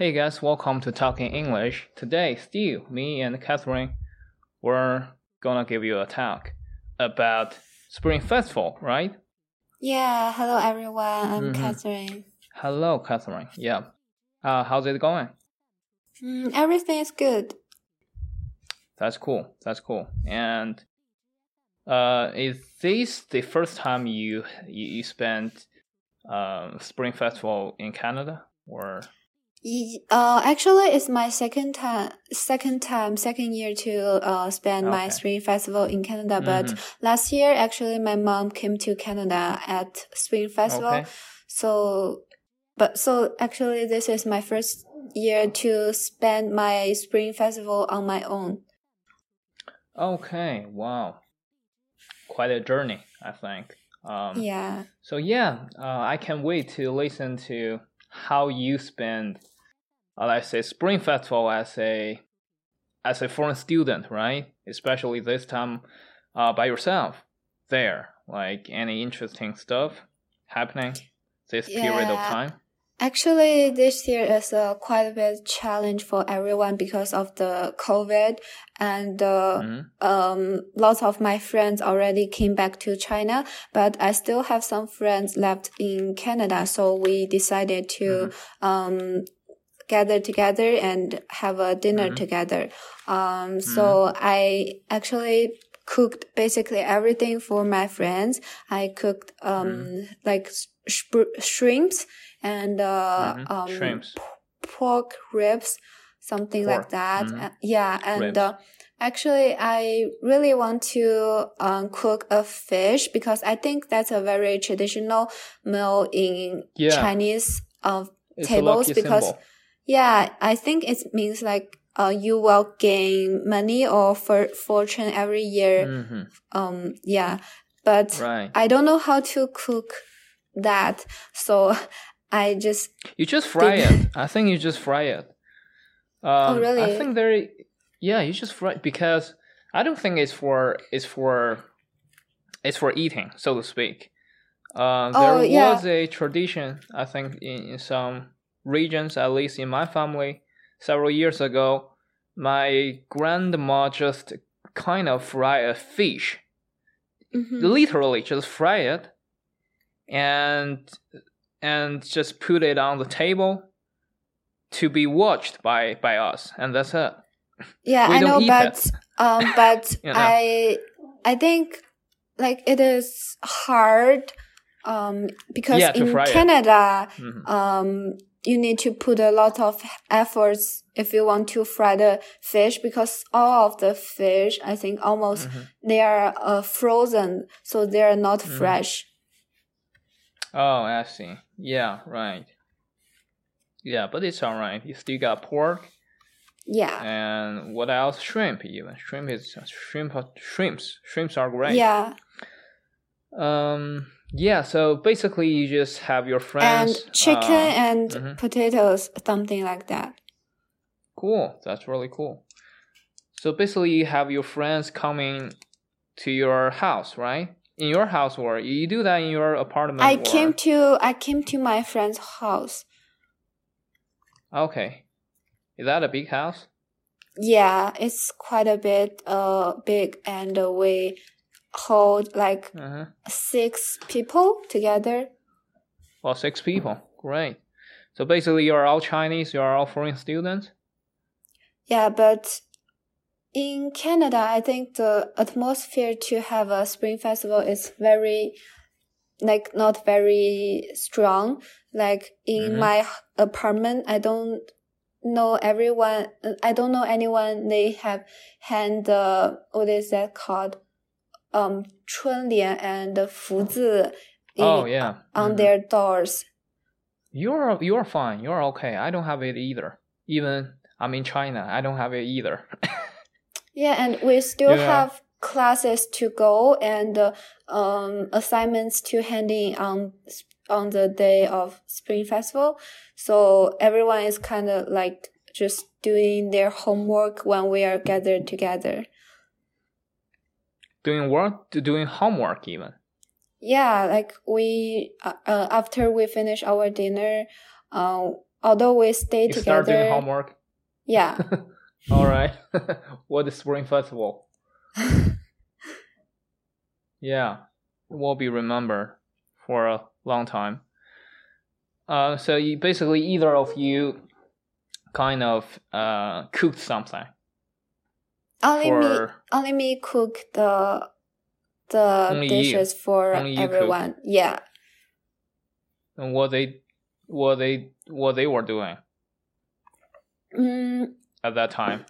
Hey guys, welcome to Talking English. Today, Steve, me, and Catherine, we're gonna give you a talk about Spring Festival, right? Yeah, hello everyone. I'm Mhm. Catherine. Hello, Catherine. Yeah. Uh, how's it going? Mm, everything is good. That's cool. That's cool. And uh, is this the first time you you, you spent um, Spring Festival in Canada, or Uh, actually, it's my second time, second time, second year to uh spend my Spring Festival in Canada. But Mhm. last year, actually, my mom came to Canada at Spring Festival. Okay. So, but so actually, this is my first year to spend my Spring Festival on my own. Okay, wow. Quite a journey, I think. Um, Yeah. So yeah, uh, I can't wait to listen to how you spend, let's say, Spring Festival as a as a foreign student, right? Especially this time uh, by yourself there. Like any interesting stuff happening this period of time. Actually, this year is a quite a bit challenge for everyone because of the COVID, and uh, Mhm. um, lots of my friends already came back to China, but I still have some friends left in Canada. So we decided to um, gather together and have a dinner Mhm. together. Um, so I actually cooked basically everything for my friends. I cooked um, like sh- shrimps and uh, Mhm. um, Shrimps. pork ribs, something like Pork. that. Mhm. Uh, yeah, and uh, actually, I really want to um, cook a fish because I think that's a very traditional meal in Yeah. Chinese uh, tables because symbol. Yeah, I think it means like uh, you will gain money or for fortune every year. hmm Um, yeah, but Right. I don't know how to cook that, so I just You just fry Did- it. I think you just fry it. Um, I really? think there. Yeah, you just fry because I don't think it's for it's for it's for eating, so to speak. Uh, there Oh, yeah. was a tradition, I think, in, in some regions, at least in my family, several years ago. My grandma just kind of fry a fish, mhm. literally just fry it, and and just put it on the table to be watched by by us, and that's it. Yeah, We I know, but um, but You know. I I think like it is hard um because Yeah, in. Canada Mhm. um you need to put a lot of efforts if you want to fry the fish because all of the fish I think almost Mhm. they are uh, frozen so they are not Mhm. fresh. Oh, I see. Yeah, right. Yeah, but it's all right. You still got pork Yeah. and what else? Shrimp, even shrimp is shrimp. Shrimps, shrimps are great. Yeah. Um. Yeah. So basically, you just have your friends. And chicken uh, and mhm. potatoes, something like that. Cool. That's really cool. So basically, you have your friends coming to your house, right? In your house, or you do that in your apartment. I or- came to I came to my friend's house. Okay. Is that a big house? Yeah, it's quite a bit uh big and we hold like Uh-huh. six people together. Well, six people. Great. So basically, you're all Chinese. You're all foreign students. Yeah, but in Canada, I think the atmosphere to have a spring festival is very like not very strong. Like in Mhm. my apartment, I don't know everyone. I don't know anyone. They have hand uh, what is that called? um, 春联 and Fuzi oh, yeah. on mm -hmm. their doors. You're you're fine. You're okay. I don't have it either. Even I'm in China. I don't have it either. yeah, and we still yeah. have classes to go and uh, um, assignments to hand in on on the day of Spring Festival. So everyone is kind of like just doing their homework when we are gathered together doing work, doing homework even. Yeah, like we uh, uh, after we finish our dinner, uh, although we stay You start doing together, homework. yeah, All right. what is Spring Festival? Yeah, will be remembered for a long time. Uh, so you basically either of you kind of uh cooked something only me, only me cook the the Only you. dishes for everyone. Yeah. and what they what they what they were doing Mm, at that time.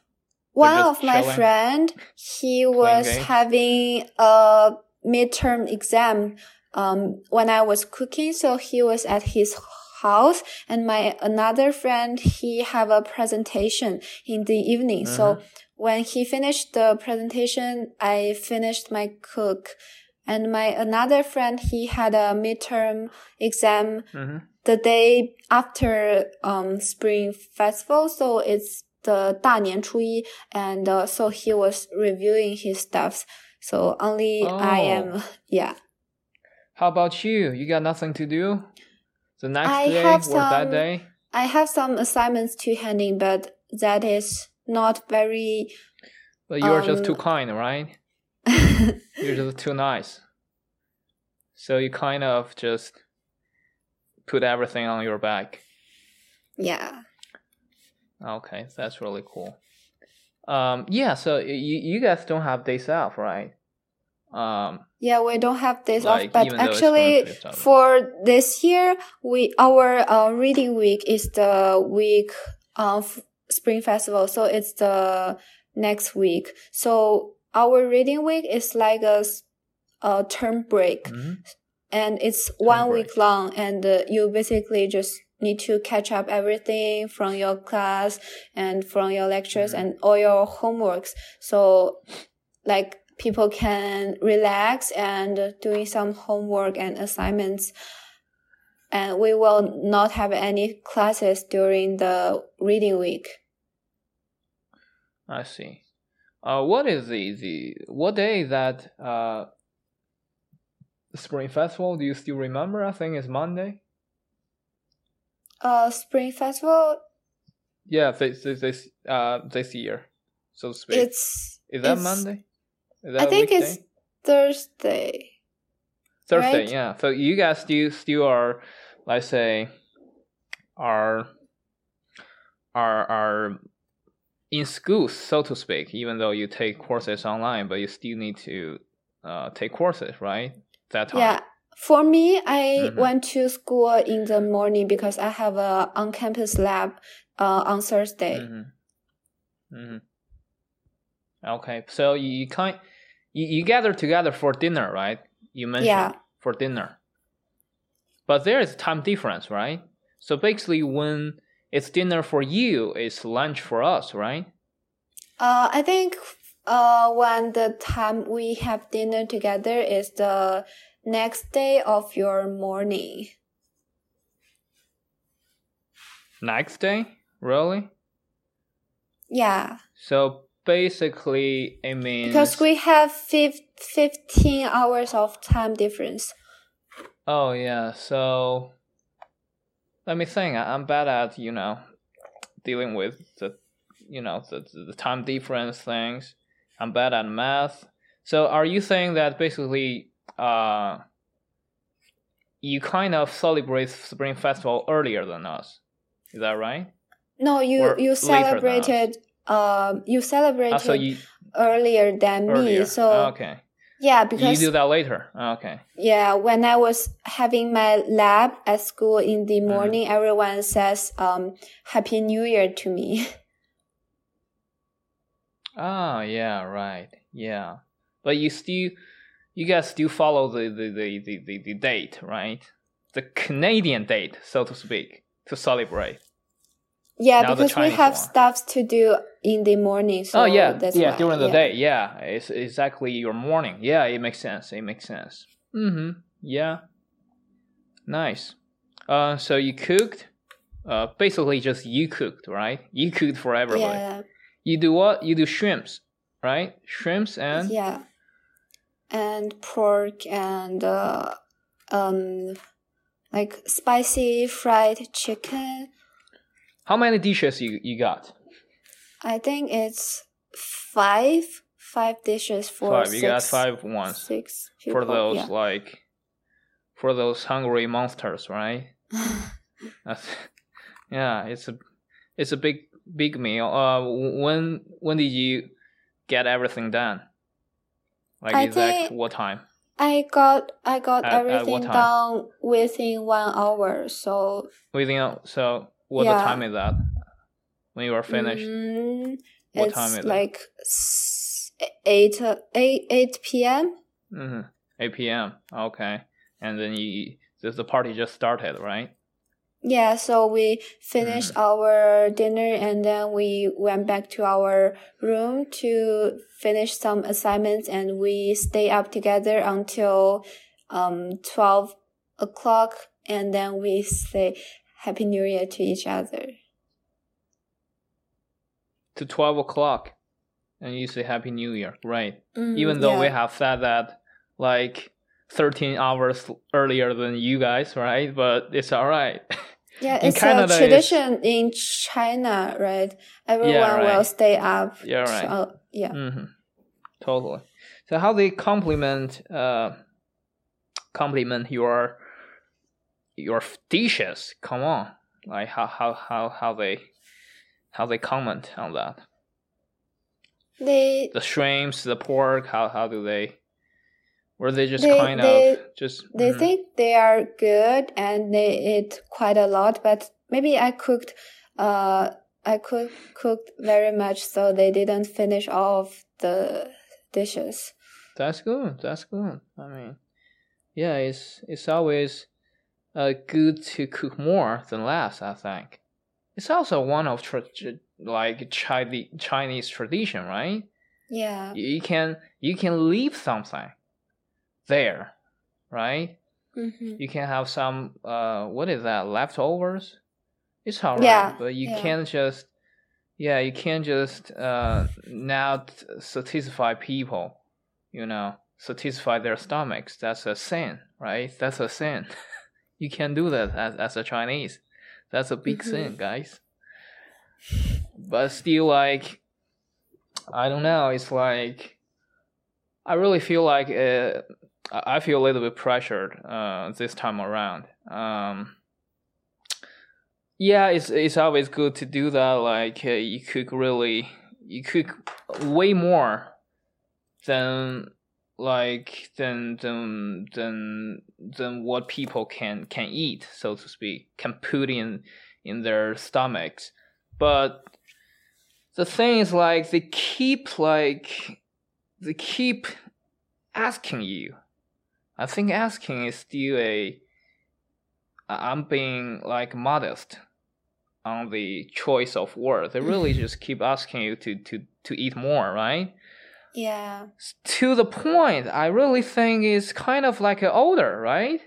one of my friend, he was games? having a midterm exam um, when I was cooking, so he was at his house, and my another friend he have a presentation in the evening. So Mhm. when he finished the presentation, I finished my cook. And my another friend, he had a midterm exam hmm the day after um spring festival so it's the 大年初一 and uh, so he was reviewing his stuffs so only i Oh. am yeah How about you? You got nothing to do The next I day have or that some- day? i have some assignments to handing but that is not very But you're just too um, kind, right? You're just too nice. So you kind of just put everything on your back. yeah Okay, that's really cool. Um, yeah. So you you guys don't have days off, right? Um, yeah we don't have this Like, off but even though it's actually going to be for this year we our uh, reading week is the week of spring festival so it's the next week so our reading week is like a term break mhm. and it's one break. week long and uh, you basically just need to catch up everything from your class and from your lectures Mhm. and all your homeworks so like people can relax and doing some homework and assignments and we will not have any classes during the reading week I see. Uh, what is the the what day is that uh spring festival? Do you still remember? I think it's Monday. uh spring festival Yeah, this this, this uh this year, so to speak. it's is that Monday? I think weekday? it's thursday Thursday, right? yeah. So you guys still still are, let's say, are are are in school, so to speak. Even though you take courses online, but you still need to uh, take courses, right? That time. Yeah. For me, I Mhm. went to school in the morning because I have a on-campus lab uh, on Thursday. Mm-hmm. Mm-hmm. Okay, so you, you kind you, you gather together for dinner, right? You mentioned Yeah. for dinner, but there is time difference, right? So basically, when it's dinner for you, it's lunch for us, right? Uh, I think uh, when the time we have dinner together is the next day of your morning. Next day, really? Yeah, So basically, it means because we have fif- 15 hours of time difference. Oh yeah, so let me think. I'm bad at you know dealing with the you know the the time difference things. I'm bad at math. So are you saying that basically uh you kind of celebrate Spring Festival earlier than us? Is that right? No, you Or you later than us. celebrated. Um, you celebrated Ah, so you earlier than earlier. me. So okay, yeah, because you do that later. Okay. Yeah, when I was having my lab at school in the Mm-hmm. morning, everyone says um Happy New Year to me. Ah, yeah, right. Yeah. But you still you guys still follow the the, the, the, the, the date, right? The Canadian date, so to speak, to celebrate. Yeah, Now because we have one. stuff to do in the morning. So oh yeah, that's yeah, why, during the yeah. day. Yeah, it's exactly your morning. Yeah, it makes sense. It makes sense. Mm-hmm. Yeah. Nice. Uh so you cooked uh basically just you cooked, right? You cooked for everybody. Yeah, You do what? You do shrimps, right? Shrimps and yeah, and pork and uh, um like spicy fried chicken. How many dishes you you got? I think it's five five dishes for five. six, You got five ones six for those yeah. like for those hungry monsters, right? Yeah, it's a it's a big big meal. Uh, when when did you get everything done? Like I exact what time? I got I got At- at everything time? done within one hour. So Within so what Yeah. the time is that? When you are finished? mm, What it's time is it? like s- eight uh, eight eight p.m. Mm-hmm. 8 p.m. Okay, and then you the, the party just started, right? Yeah, so we finished Mm. our dinner and then we went back to our room to finish some assignments and we stay up together until um 12 o'clock and then we say Happy New Year to each other. To 12 o'clock, and you say Happy New Year, right? Mm, Even though we have said that like 13 hours earlier than you guys, right? But it's all right. Yeah, in it's Canada, a it's- tradition in China, right? Everyone will right. stay up. Yeah, right. uh, yeah. Mm-hmm. Totally. So how they compliment uh compliment your your dishes? Come on, like how how how how they how they comment on that? They The shrimps, the pork. How how do they? Were they just They- kind they- of just They mhm. think they are good and they eat quite a lot, but maybe I cooked, uh, I cook, cooked very much, so they didn't finish all of the dishes. That's good. That's good. I mean, yeah, it's it's always uh, good to cook more than less. I think it's also one of tra- like Chinese Chinese tradition, right? Yeah. You can you can leave something there, right? hmm You can have some uh, what is that leftovers? It's alright, Yeah, but you yeah. can't just yeah, you can't just uh not satisfy people, you know, satisfy their stomachs. That's a sin, right? That's a sin. you can't do that as as a Chinese. That's a big Mhm. sin, guys. But still, like, I don't know. It's like I really feel like uh, I I feel a little bit pressured uh, this time around. Um, yeah, it's it's always good to do that. Like uh, you cook really, you cook way more than like than than than than what people can can eat, so to speak, can put in in their stomachs. But the thing is, like they keep like they keep asking you. I think asking is still a. I'm being like modest on the choice of word. They really just keep asking you to to to eat more, right? Yeah. To the point, I really think it's kind of like an odor, right?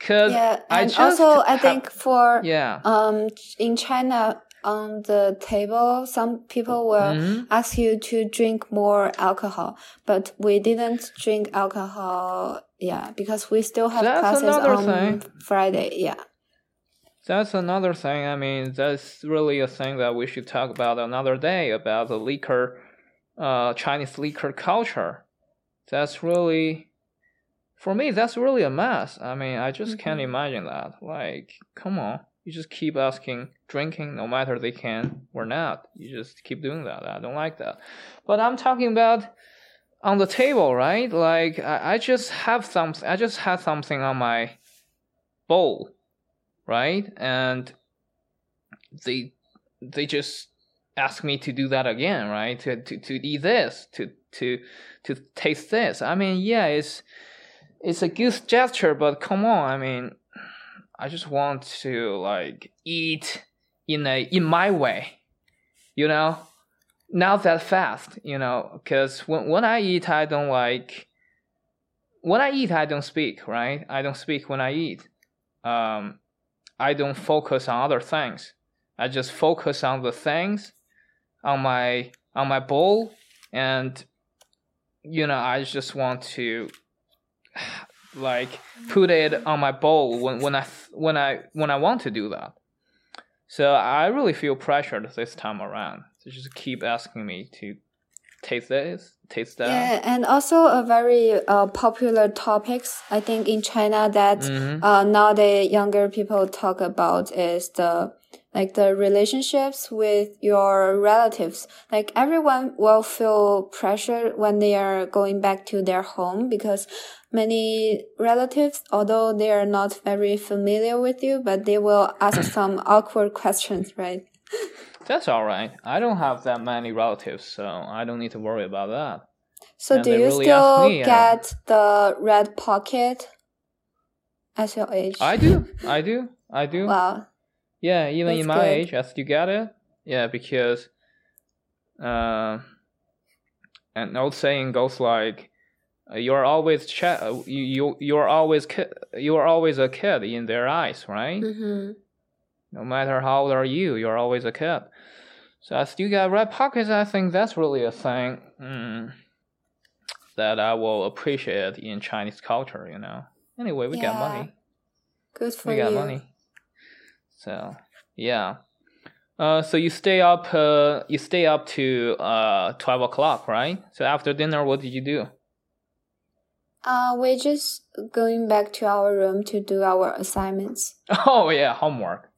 Cause Yeah. I And just also, I think for, yeah, um, in China, on the table, some people will Mhm. ask you to drink more alcohol, but we didn't drink alcohol. Yeah, because we still have That's classes on thing. Friday. Yeah. That's another thing. I mean, that's really a thing that we should talk about another day about the liquor, uh, Chinese liquor culture. That's really, for me, that's really a mess. I mean, I just can't Mhm. imagine that. Like, come on, you just keep asking, drinking, no matter they can or not. You just keep doing that. I don't like that. But I'm talking about on the table, right? Like, I, I just have something. I just had something on my bowl right? And they they just ask me to do that again, right? To to, to eat this, to to to taste this. I mean, yeah, it's it's a good gesture, but come on, I mean, I just want to like eat in a in my way, you know, not that fast, you know, because when when I eat, I don't like. When I eat, I don't speak, right? I don't speak when I eat. Um, I don't focus on other things. I just focus on the things on my on my bowl and you know, I just want to like put it on my bowl when, when I when I when I want to do that. So I really feel pressured this time around. So just keep asking me to taste this, taste that. Yeah, and also a very uh, popular topics I think in China that Mhm. uh, now the younger people talk about is the like the relationships with your relatives. Like everyone will feel pressure when they are going back to their home because many relatives, although they are not very familiar with you, but they will ask some awkward questions, right? That's all right. I don't have that many relatives, so I don't need to worry about that. So And do you really still me, uh, get the red pocket at your age? I do, I do, I do. Wow. Yeah, even in my good. age, I still get it. Yeah, because, uh, an old saying goes like, uh, "You're always ch- uh, you you you're always ki- you're always a kid in their eyes, right? Mm-hmm. No matter how old are you, you're always a kid." So I still got red pockets. I think that's really a thing mm, that I will appreciate in Chinese culture. You know. Anyway, we got money Good for we you. got money. So yeah. Uh, so you stay up. Uh, you stay up to uh twelve o'clock, right? So after dinner, what did you do? Uh, we're just going back to our room to do our assignments. Oh yeah, homework.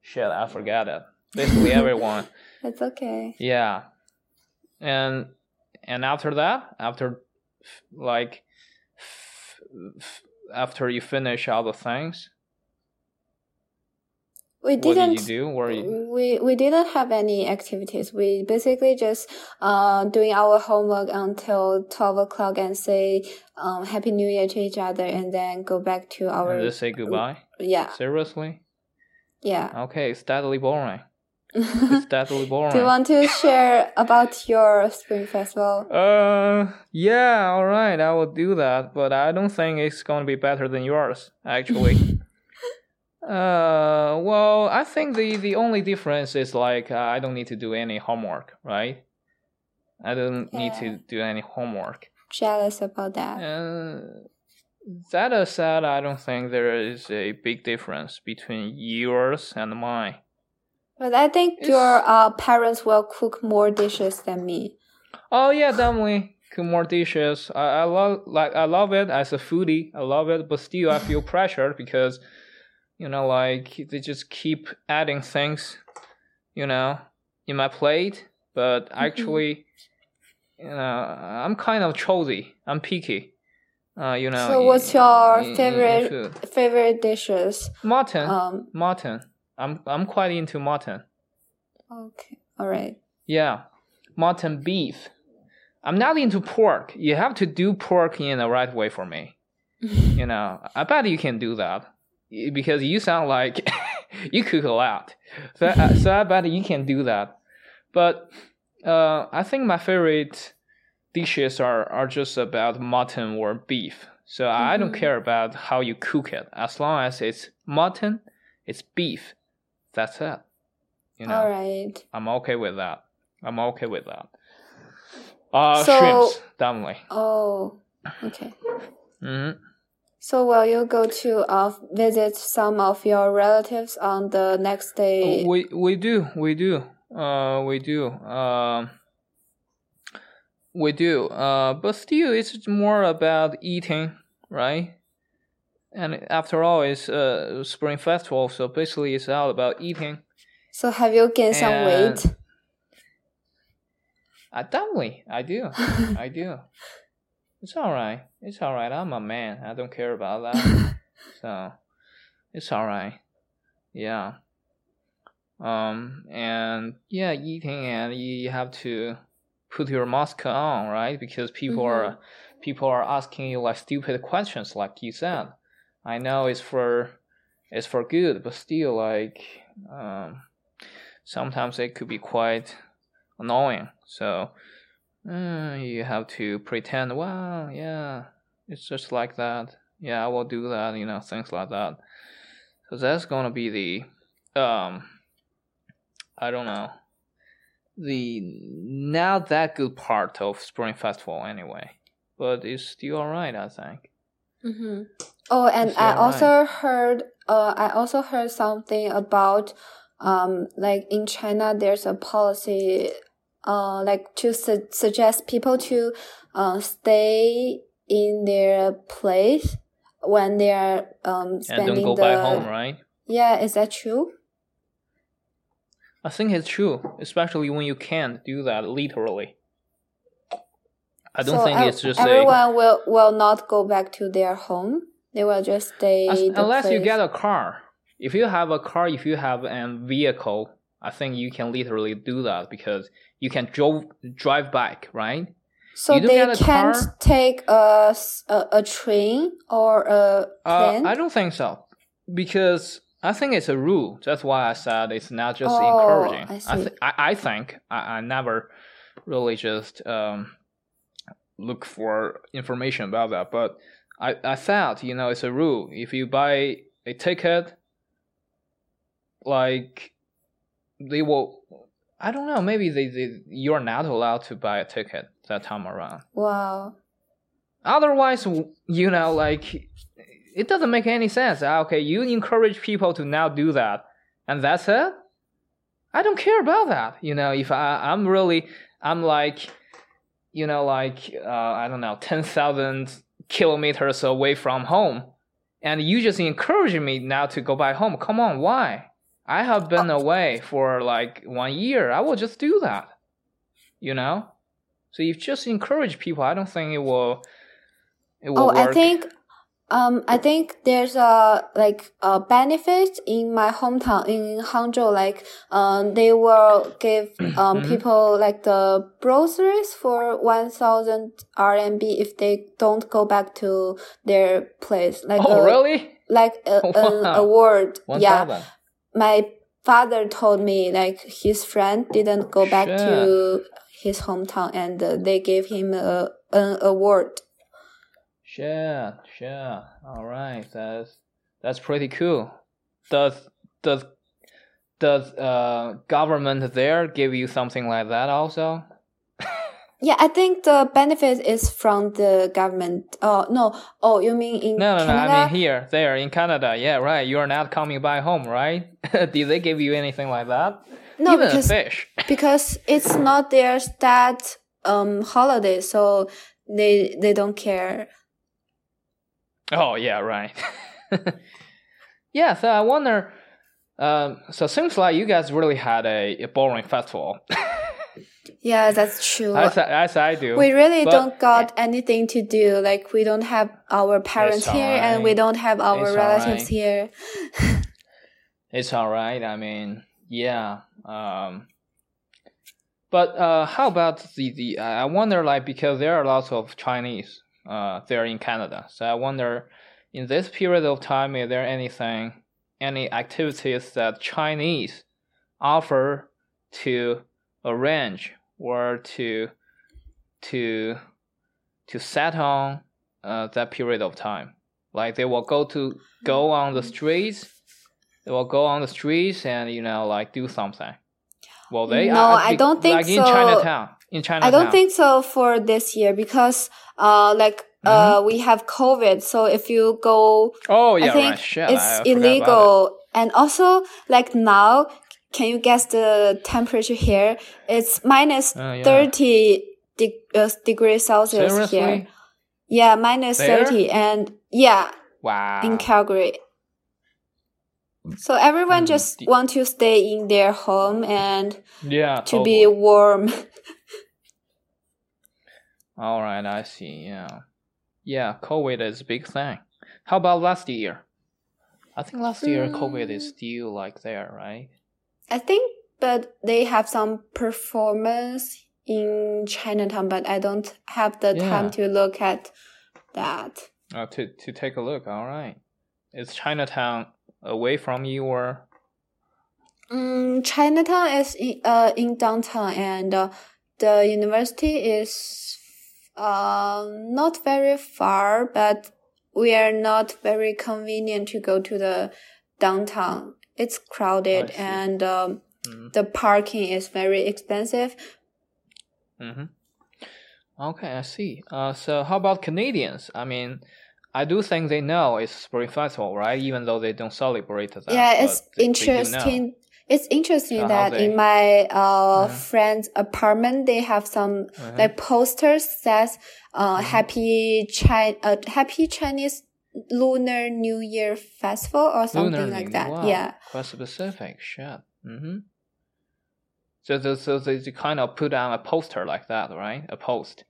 Shit, I forgot it. Basically everyone. It's okay. Yeah. And and after that, after like f- f- after you finish all the things, We didn't. did you do? Were you? We we didn't have any activities. We basically just uh doing our homework until twelve o'clock and say um Happy New Year to each other, and then go back to our And just say goodbye. yeah Seriously? yeah. Okay, it's deadly boring. Do It's deadly boring. you want to share about your spring festival? Uh, yeah, all right, I will do that, but I don't think it's going to be better than yours, actually. Uh, well, I think the the only difference is like uh, I don't need to do any homework, right? I don't need to do any homework. Jealous about that. Uh, that aside, I don't think there is a big difference between yours and mine. But I think It's- your uh, parents will cook more dishes than me. Oh yeah, definitely. Cook more dishes. I, I love like I love it as a foodie. I love it, but still I feel pressured because, you know, like they just keep adding things, you know, in my plate. But actually, you know, I'm kind of choosy. I'm picky. Uh, you know. so, what's your in- in- in favorite favorite dishes? Mutton. Um. mutton. I'm I'm quite into mutton. Okay. All right. Yeah, mutton beef. I'm not into pork. You have to do pork in the right way for me. You know, I bet you can do that because you sound like you cook a lot. So, I- so I bet you can do that. But uh, I think my favorite dishes are, are just about mutton or beef. So I don't Mhm. care about how you cook it. As long as it's mutton, it's beef. That's it. You know. All right. I'm okay with that. I'm okay with that. Uh, So- shrimps, definitely. Oh. Okay. hmm So will you go to uh visit some of your relatives on the next day? We we do we do uh we do um we do uh but still it's more about eating right and after all it's a spring festival so basically it's all about eating So have you gained some weight? I definitely I do I do it's all right. It's all right. I'm a man. I don't care about that. So it's all right. Yeah. Um and yeah eating and you, you have to put your mask on right? Because people are people are asking you like stupid questions like you said. I know it's for it's for good but still like um sometimes it could be quite annoying. So uh, you have to pretend well yeah it's just like that yeah i will do that you know things like that so that's gonna be the um i don't know the not that good part of spring festival anyway but it's still alright i think Mm-hmm. Oh, and I also heard. Uh, I also heard something about um, like in China, there's a policy, uh, like to su- suggest people to, uh, stay in their place when they are um spending and don't go the. back home, right? Yeah, is that true? I think it's true, especially when you can't do that literally. I don't so think it's just a everyone will will not go back to their home. They will just stay. As- unless you get a car. If you have a car, if you have a vehicle, I think you can literally do that because you can drove, drive back, right? So they can't car? take a, a, a train or a Uh, plane. I don't think so because I think it's a rule. That's why I said it's not just Oh, encouraging. I see. th- I, I think I, I never really just um, look for information about that, but I, I thought you know it's a rule. If you buy a ticket, like they will. I don't know. Maybe they, they you're not allowed to buy a ticket that time around wow. otherwise you know like it doesn't make any sense Ah, okay you encourage people to now do that and that's it i don't care about that you know if I, i'm really i'm like you know like uh, i don't know 10000 kilometers away from home and you just encouraging me now to go back home come on why i have been away for like one year i will just do that you know so you just encourage people i don't think it will it will Oh, work. I think, um, I think there's a like a benefit in my hometown in Hangzhou. Like, um, they will give um Mhm. people like the groceries for one thousand RMB if they don't go back to their place. Like, oh a, really like a, an award. one yeah, thousand my father told me like his friend didn't go back to his hometown and uh, they gave him a an award. sure sure all right that's that's pretty cool. Does does does uh government there give you something like that also Yeah, I think the benefit is from the government. Oh no! Oh, you mean in no no no i mean here there in canada yeah right you're not coming back home right did they give you anything like that no, even because fish because it's not their stat um holiday, so they they don't care. Oh yeah, right. yeah, so I wonder. Um, so it seems like you guys really had a, a boring festival, Yeah, that's true. as, I- as I do. we really but- don't got anything to do. Like we don't have our parents here, and we don't have our It's relatives alright. here. It's all right. I mean, yeah. Um, but uh, how about the the? I wonder, like, because there are lots of Chinese uh there in Canada, so I wonder, in this period of time, is there anything, any activities that Chinese offer to arrange or to to to set on uh, that period of time? Like they will go to go on the streets they will go on the streets and you know like do something. Well, they No, I don't think like in so. Chinatown. In I don't think so for this year because uh like uh we have COVID. So if you go Oh yeah, I think right. Shit, I it's about it. illegal. And also, like now, can you guess the temperature here? It's minus Oh, yeah. 30 de- uh, degrees Celsius Seriously? here. Yeah, minus There? 30. And yeah, Wow. in Calgary. So everyone Mm, just want to stay in their home and yeah. to be warm. All right, I see. Yeah, yeah. COVID is a big thing. How about last year? I think last year COVID is Mm. still like there, right? I think, but they have some performance in Chinatown, but I don't have the Yeah. time to look at that. Uh, to to take a look. All right. Is Chinatown away from you or? Mm, Chinatown is in, uh, in downtown, and uh, the university is uh, not very far, but we are not very convenient to go to the downtown. It's crowded, and um, Mhm. the parking is very expensive. Mm-hmm. Okay, I see. Uh, so how about Canadians? I mean, I do think they know it's Spring Festival, right? Even though they don't celebrate that. yeah, it's they- they interesting. It's interesting So that they- in my uh Mhm. friend's apartment they have some Uh-huh. like posters says uh Mhm. happy Chi uh, happy Chinese Lunar New Year festival or something Lunar like that. Wow, Yeah. Quite specific. Shit. Mm-hmm. So, so, so they kind of put on a poster like that, right? A post.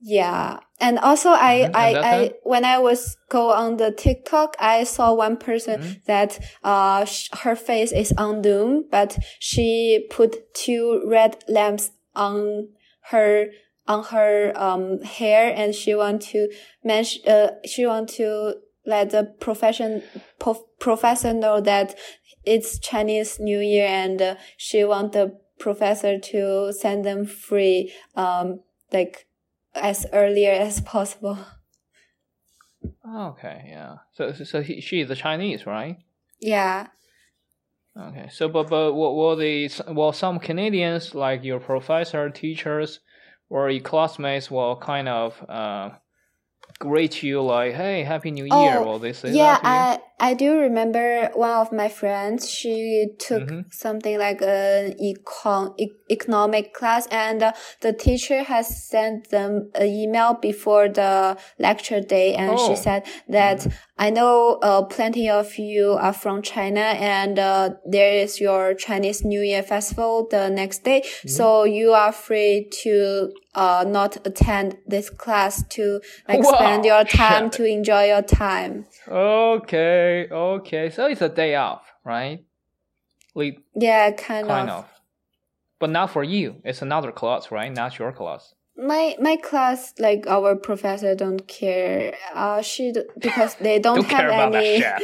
Yeah. And also I, Mhm, I, I, it? when I was go on the TikTok, I saw one person Mhm. that, uh, sh- her face is undoomed, but she put two red lamps on her, on her, um, hair and she want to mention, uh, she want to let the profession, po- professor know that it's Chinese New Year and uh, she want the professor to send them free, um, like, as earlier as possible. Okay, yeah. So, so, so he, she is a Chinese, right? Yeah. Okay. So, but but what will the well some Canadians like your professor, teachers, or your classmates will kind of uh greet you like, "Hey, Happy New Year." Oh, Will they say yeah, that to you? I I do remember one of my friends. She took Mhm. something like an econ e- economic class, and uh, the teacher has sent them an email before the lecture day, and Oh. she said that I know uh, plenty of you are from China, and uh, there is your Chinese New Year festival the next day, Mm-hmm. so you are free to uh not attend this class to like spend your time to enjoy your time. Okay, okay. So it's a day off, right? We Yeah, kind, kind of. of. But not for you. It's another class, right? Not your class. My my class, like our professor, don't care. Uh, she because they don't, Don't have any.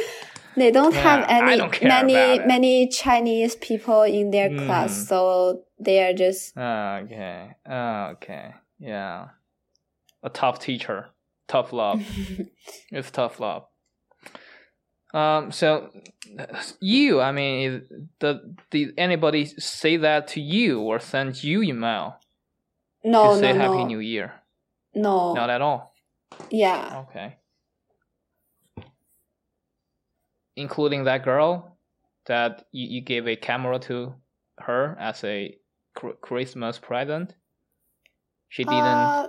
They don't have Yeah, I any don't many many Chinese people in their Mm. class, so they are just Okay. Okay. Yeah. A tough teacher. Tough love. it's tough love. Um. So, you. I mean, the did anybody say that to you or send you email no to say no Happy no New Year? no Not at all. yeah Okay. Including that girl that you, you gave a camera to her as a Christmas present. She didn't Uh,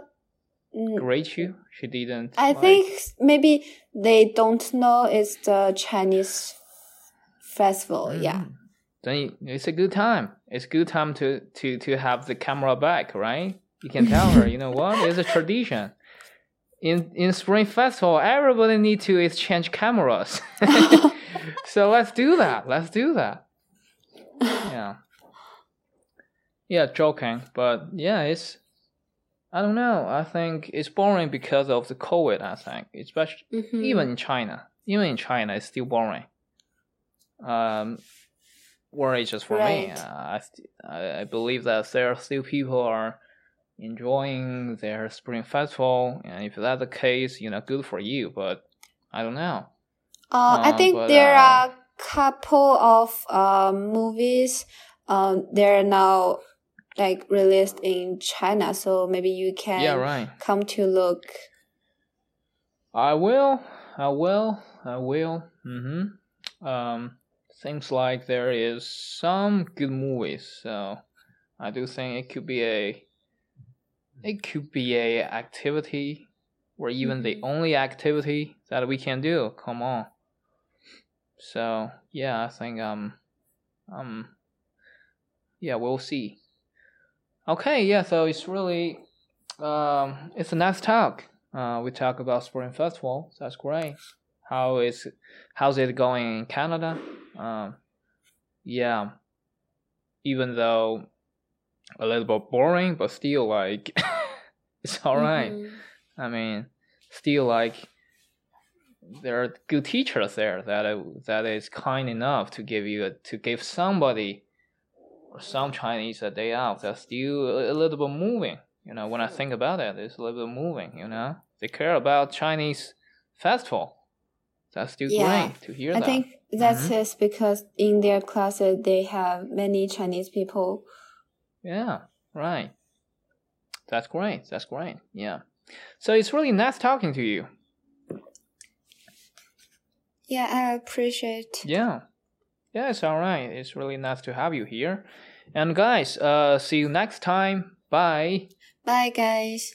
grade you. She didn't. I like- think maybe they don't know it's the Chinese festival. Yeah. Mm. Then it's a good time. It's a good time to to to have the camera back, right? You can tell her, you know what? It's a tradition. In in Spring Festival, everybody need to exchange cameras. so let's do that. Let's do that. Yeah. Yeah, joking, but yeah, it's. I don't know. I think it's boring because of the COVID. I think, especially Mhm. even in China, even in China, it's still boring. Um, or it's just for me. Right. Uh, I, st- I believe that there are still people are enjoying their spring festival, and if that's the case, you know, good for you. But I don't know. Uh, I Uh, think but, there uh, are couple of um, movies. Um, they're now like released in China, so maybe you can yeah, right. come to look. I will. I will. I will. Mm-hmm. Um, seems like there is some good movies, so I do think it could be a. It could be a activity, or even the Mhm. only activity that we can do. Come on. So yeah, I think um, um, yeah, we'll see. Okay, yeah. So it's really, um, it's a nice talk. Uh, we talk about Spring Festival. That's great. How is how's it going in Canada? Um, yeah. Even though a little bit boring, but still like it's all right. Mhm. I mean, still like there are good teachers there that that is kind enough to give you a, to give somebody some Chinese a day off. That's still a, little bit moving. You know, when I think about it, it's a little bit moving. You know, they care about Chinese festival. That's still Yeah. great to hear I that. think that's Mhm. just because in their classes they have many Chinese people. Yeah, right. That's great. That's great. Yeah. So it's really nice talking to you. Yeah, I appreciate. Yeah. Yeah, it's all right. It's really nice to have you here. And guys, uh, see you next time. Bye. Bye, guys.